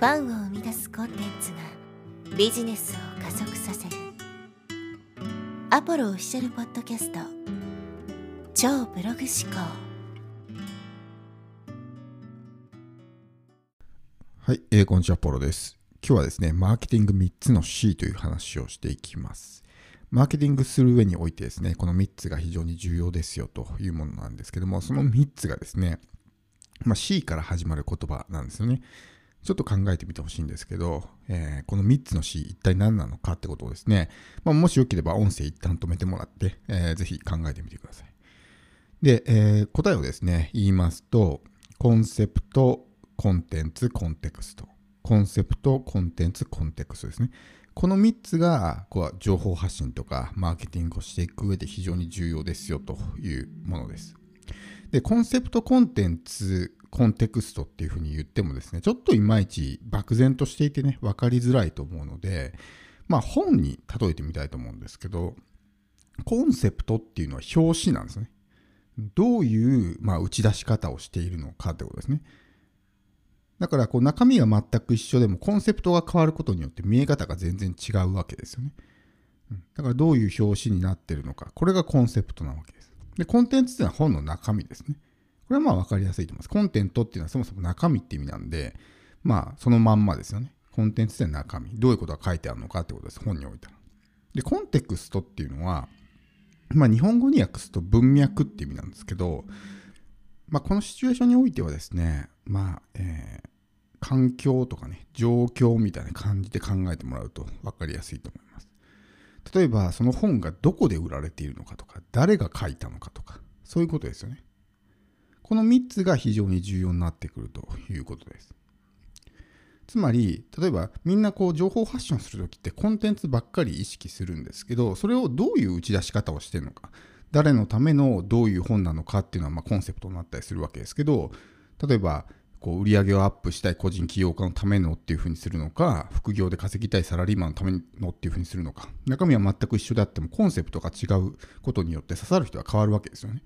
ファンを生み出すコンテンツがビジネスを加速させるアポロオフィシャルポッドキャスト超ブログ思考はい、えー、こんにちは、ポロです。今日はですね、マーケティング3つの C という話をしていきます。マーケティングする上においてですね、この3つが非常に重要ですよというものなんですけども、その3つがですね、まあ、C から始まる言葉なんですよね。ちょっと考えてみてほしいんですけど、えー、この3つの C 一体何なのかってことをですね、まあ、もしよければ音声一旦止めてもらって、えー、ぜひ考えてみてください。で、えー、答えをですね、言いますと、コンセプト、コンテンツ、コンテクスト。コンセプト、コンテンツ、コンテクストですね。この3つがこう情報発信とかマーケティングをしていく上で非常に重要ですよというものです。で、コンセプトコンテンツ、コンテクストっていうふうに言ってもですね、ちょっといまいち漠然としていてね、分かりづらいと思うので、まあ本に例えてみたいと思うんですけど、コンセプトっていうのは表紙なんですね。どういう、まあ、打ち出し方をしているのかってことですね。だからこう中身が全く一緒でもコンセプトが変わることによって見え方が全然違うわけですよね。だからどういう表紙になってるのか。これがコンセプトなわけです。で、コンテンツっていうのは本の中身ですね。これはまあ分かりやすいと思います。コンテントっていうのはそもそも中身って意味なんで、まあそのまんまですよね。コンテンツって中身。どういうことが書いてあるのかってことです。本においては。で、コンテクストっていうのは、まあ日本語に訳すと文脈って意味なんですけど、まあこのシチュエーションにおいてはですね、まあ、えー、環境とかね、状況みたいな感じで考えてもらうと分かりやすいと思います。例えば、その本がどこで売られているのかとか、誰が書いたのかとか、そういうことですよね。この3つが非常に重要になってくるということです。つまり、例えばみんなこう情報発信をするときってコンテンツばっかり意識するんですけど、それをどういう打ち出し方をしてるのか、誰のためのどういう本なのかっていうのはまコンセプトになったりするわけですけど、例えばこう売り上げをアップしたい個人起業家のためのっていうふうにするのか、副業で稼ぎたいサラリーマンのためのっていうふうにするのか、中身は全く一緒であってもコンセプトが違うことによって刺さる人は変わるわけですよね。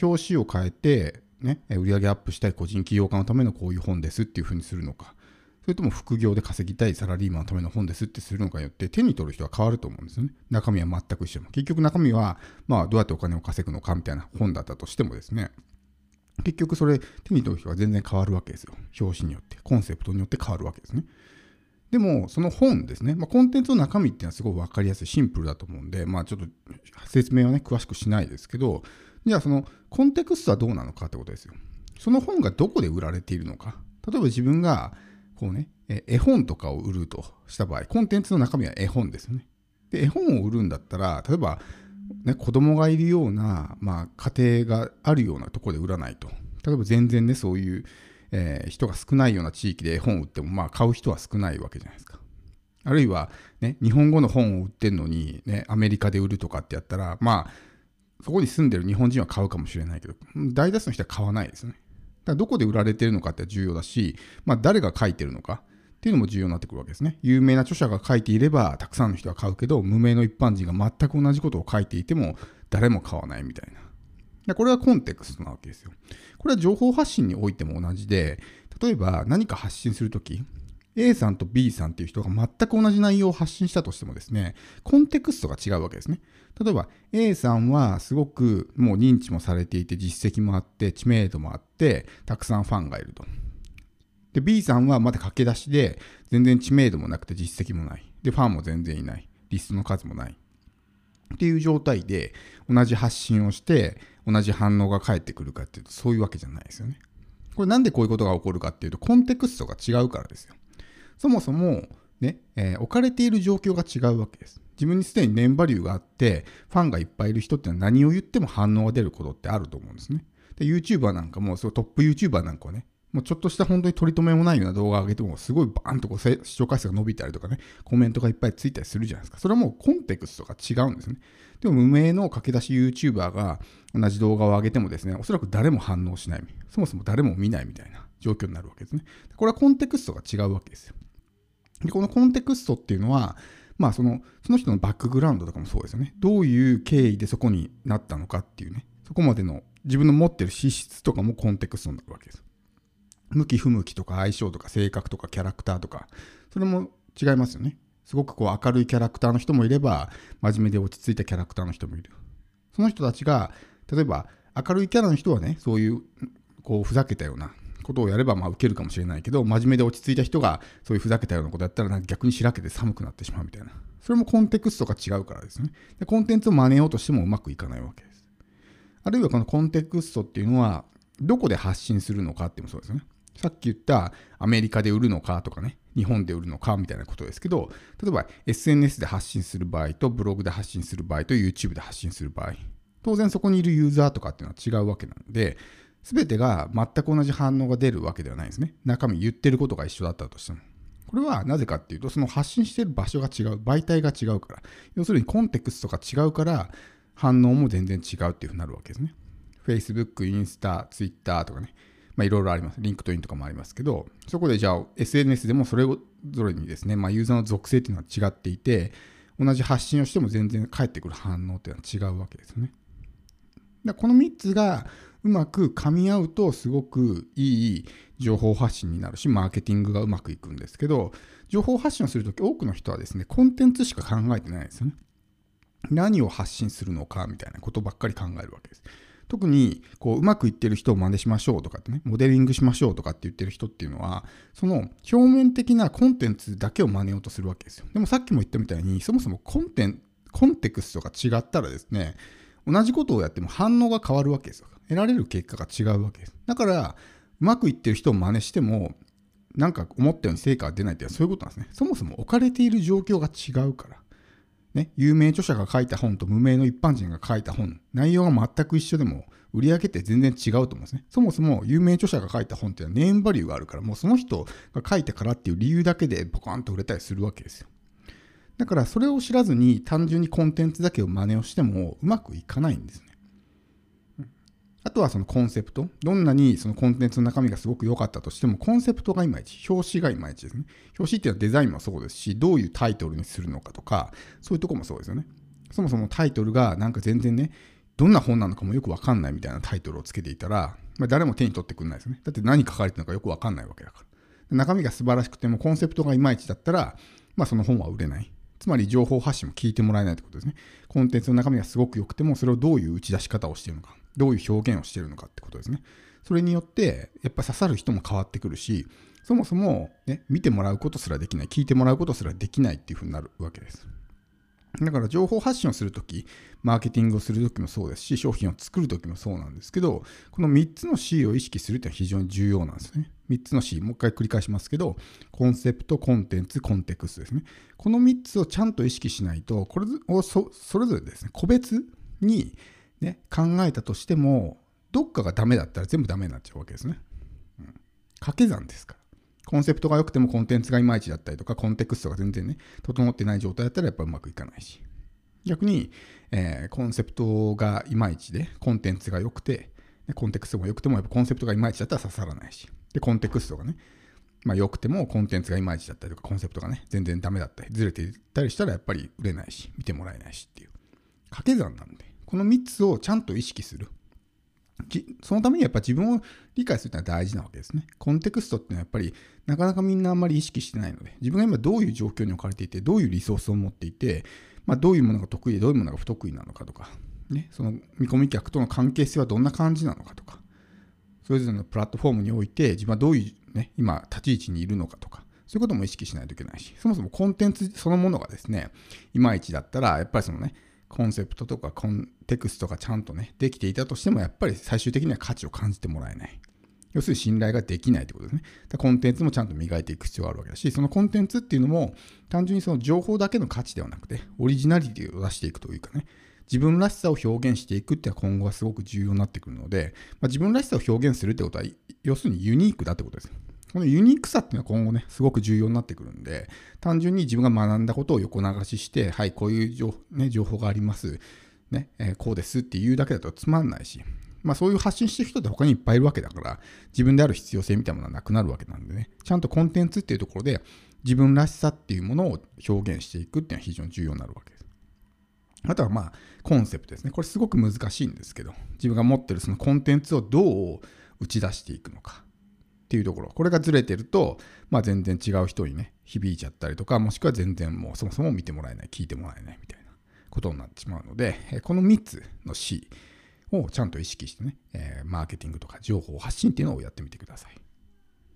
表紙を変えて、ね、売上アップしたい個人起業家のためのこういう本ですっていうふうにするのか、それとも副業で稼ぎたいサラリーマンのための本ですってするのかによって手に取る人は変わると思うんですよね。中身は全く一緒。結局中身は、まあどうやってお金を稼ぐのかみたいな本だったとしてもですね、結局それ手に取る人は全然変わるわけですよ。表紙によって、コンセプトによって変わるわけですね。でも、その本ですね、まあ、コンテンツの中身っていうのはすごい分かりやすい、シンプルだと思うんで、まあ、ちょっと説明はね、詳しくしないですけど、じゃあそのコンテクストはどうなのかってことですよ。その本がどこで売られているのか。例えば自分が、こうね、絵本とかを売るとした場合、コンテンツの中身は絵本ですよね。で、絵本を売るんだったら、例えば、ね、子供がいるような、まあ、家庭があるようなところで売らないと。例えば全然ね、そういう、えー、人が少ないような地域で絵本を売っても、まあ、買う人は少ないわけじゃないですか。あるいは、ね、日本語の本を売ってるのに、ね、アメリカで売るとかってやったら、まあ、そこに住んでる日本人は買うかもしれないけど、大多数の人は買わないですね。だからどこで売られてるのかって重要だし、まあ、誰が書いてるのかっていうのも重要になってくるわけですね。有名な著者が書いていれば、たくさんの人が買うけど、無名の一般人が全く同じことを書いていても、誰も買わないみたいな。でこれはコンテクストなわけですよ。これは情報発信においても同じで、例えば何か発信するとき、A さんと B さんっていう人が全く同じ内容を発信したとしてもですね、コンテクストが違うわけですね。例えば A さんはすごくもう認知もされていて実績もあって知名度もあってたくさんファンがいると。で B さんはまだ駆け出しで全然知名度もなくて実績もない。でファンも全然いない。リストの数もない。っていう状態で同じ発信をして同じ反応が返ってくるかっていうとそういうわけじゃないですよね。これなんでこういうことが起こるかっていうとコンテクストが違うからですよ。そもそもね、えー、置かれている状況が違うわけです。自分にすでにネンバリューがあって、ファンがいっぱいいる人ってのは何を言っても反応が出ることってあると思うんですね。で、YouTuber なんかも、そトップ YouTuber なんかはね、もうちょっとした本当に取り留めもないような動画を上げても、すごいバーンとこう視聴回数が伸びたりとかね、コメントがいっぱいついたりするじゃないですか。それはもうコンテクストが違うんですね。でも無名の駆け出し YouTuber が同じ動画を上げてもですね、おそらく誰も反応しない。そもそも誰も見ないみたいな状況になるわけですね。これはコンテクストが違うわけですよ。で、このコンテクストっていうのは、まあその、その人のバックグラウンドとかもそうですよね。どういう経緯でそこになったのかっていうね、そこまでの自分の持ってる資質とかもコンテクストになるわけです。向き不向きとか相性とか性格とかキャラクターとか、それも違いますよね。すごくこう明るいキャラクターの人もいれば、真面目で落ち着いたキャラクターの人もいる。その人たちが、例えば明るいキャラの人はね、そういうこうふざけたようなことをやればまあ受けるかもしれないけど、真面目で落ち着いた人がそういうふざけたようなことやったら逆にしらけて寒くなってしまうみたいな。それもコンテクストが違うからですね。でコンテンツを真似ようとしてもうまくいかないわけです。あるいはこのコンテクストっていうのは、どこで発信するのかってもそうですよね。さっき言ったアメリカで売るのかとかね、日本で売るのかみたいなことですけど、例えば SNS で発信する場合とブログで発信する場合と YouTube で発信する場合、当然そこにいるユーザーとかっていうのは違うわけなので、全てが全く同じ反応が出るわけではないですね。中身言ってることが一緒だったとしても。これはなぜかっていうと、その発信してる場所が違う、媒体が違うから、要するにコンテクストが違うから、反応も全然違うっていうふうになるわけですね。Facebook、インスタ、Twitter とかね、まあいろいろあります。 LinkedIn とかもありますけど、そこでじゃあ SNS でもそれぞれにですね、まあユーザーの属性っていうのは違っていて、同じ発信をしても全然返ってくる反応っていうのは違うわけですよね。この3つがうまく噛み合うとすごくいい情報発信になるし、マーケティングがうまくいくんですけど、情報発信をするとき多くの人はですね、コンテンツしか考えてないですよね。何を発信するのかみたいなことばっかり考えるわけです。特にこううまくいってる人を真似しましょうとかってね、モデリングしましょうとかって言ってる人っていうのは、その表面的なコンテンツだけを真似ようとするわけですよ。でもさっきも言ったみたいに、そもそもコンテンコンテクストが違ったらですね、同じことをやっても反応が変わるわけですよ。得られる結果が違うわけです。だから、うまくいってる人を真似しても、なんか思ったように成果が出ないっていうのはそういうことなんですね。そもそも置かれている状況が違うから。ね、有名著者が書いた本と無名の一般人が書いた本、内容が全く一緒でも、売り上げって全然違うと思うんですね。そもそも有名著者が書いた本っていうのはネームバリューがあるから、もうその人が書いたからっていう理由だけでボカンと売れたりするわけですよ。だからそれを知らずに単純にコンテンツだけを真似をしてもうまくいかないんですね。あとはそのコンセプト。どんなにそのコンテンツの中身がすごく良かったとしても、コンセプトがいまいち、表紙がいまいちですね。表紙っていうのはデザインもそうですし、どういうタイトルにするのかとか、そういうとこもそうですよね。そもそもタイトルがなんか全然ね、どんな本なのかもよくわかんないみたいなタイトルをつけていたら、まあ、誰も手に取ってくんないですね。だって何書かれてるのかよくわかんないわけだから。中身が素晴らしくてもコンセプトがいまいちだったら、まあその本は売れない。つまり情報発信も聞いてもらえないってことですね。コンテンツの中身がすごく良くても、それをどういう打ち出し方をしているのか。どういう表現をしているのかってことですね。それによって、やっぱ刺さる人も変わってくるし、そもそも、ね、見てもらうことすらできない、聞いてもらうことすらできないっていうふうになるわけです。だから情報発信をするとき、マーケティングをするときもそうですし、商品を作るときもそうなんですけど、この3つの C を意識するっていうのは非常に重要なんですね。3つの C、もう一回繰り返しますけど、コンセプト、コンテンツ、コンテクストですね。この3つをちゃんと意識しないと、これをそれぞれですね、個別にね、考えたとしても、どっかがダメだったら全部ダメになっちゃうわけですね。うん、掛け算ですから。コンセプトが良くてもコンテンツがいまいちだったりとか、コンテクストが全然ね、整ってない状態だったらやっぱうまくいかないし。逆に、えー、コンセプトがいまいちで、コンテンツが良くて、コンテクストが良くてもやっぱコンセプトがいまいちだったら刺さらないし。で、コンテクストがね、まあ良くてもコンテンツがいまいちだったりとか、コンセプトがね、全然ダメだったり、ずれていったりしたらやっぱり売れないし、見てもらえないしっていう。掛け算なんで。この3つをちゃんと意識する。そのためにやっぱ自分を理解するのは大事なわけですね。コンテクストっていうのはやっぱりなかなかみんなあんまり意識してないので、自分が今どういう状況に置かれていて、どういうリソースを持っていて、まあ、どういうものが得意でどういうものが不得意なのかとか、ね、その見込み客との関係性はどんな感じなのかとか、それぞれのプラットフォームにおいて自分はどういう、ね、今立ち位置にいるのかとか、そういうことも意識しないといけないし、そもそもコンテンツそのものがですね、いまいちだったら、やっぱりそのね、コンセプトとかコンテクストがちゃんとね、できていたとしても、やっぱり最終的には価値を感じてもらえない。要するに信頼ができないってことですね。コンテンツもちゃんと磨いていく必要があるわけだし、そのコンテンツっていうのも、単純にその情報だけの価値ではなくて、オリジナリティを出していくというかね、自分らしさを表現していくっていうのは今後はすごく重要になってくるので、まあ、自分らしさを表現するってことは、要するにユニークだってことです。このユニークさっていうのは今後ね、すごく重要になってくるんで、単純に自分が学んだことを横流しして、はい、こういう情,、ね、情報があります。ね、えー、こうですっていうだけだとつまんないし、まあそういう発信してる人って他にいっぱいいるわけだから、自分である必要性みたいなものはなくなるわけなんでね、ちゃんとコンテンツっていうところで自分らしさっていうものを表現していくっていうのは非常に重要になるわけです。あとはまあコンセプトですね。これすごく難しいんですけど、自分が持ってるそのコンテンツをどう打ち出していくのか。っていうところ、これがずれてると、まあ、全然違う人にね、響いちゃったりとか、もしくは全然もうそもそも見てもらえない、聞いてもらえないみたいなことになってしまうので、この3つの C をちゃんと意識してね、マーケティングとか情報発信っていうのをやってみてください。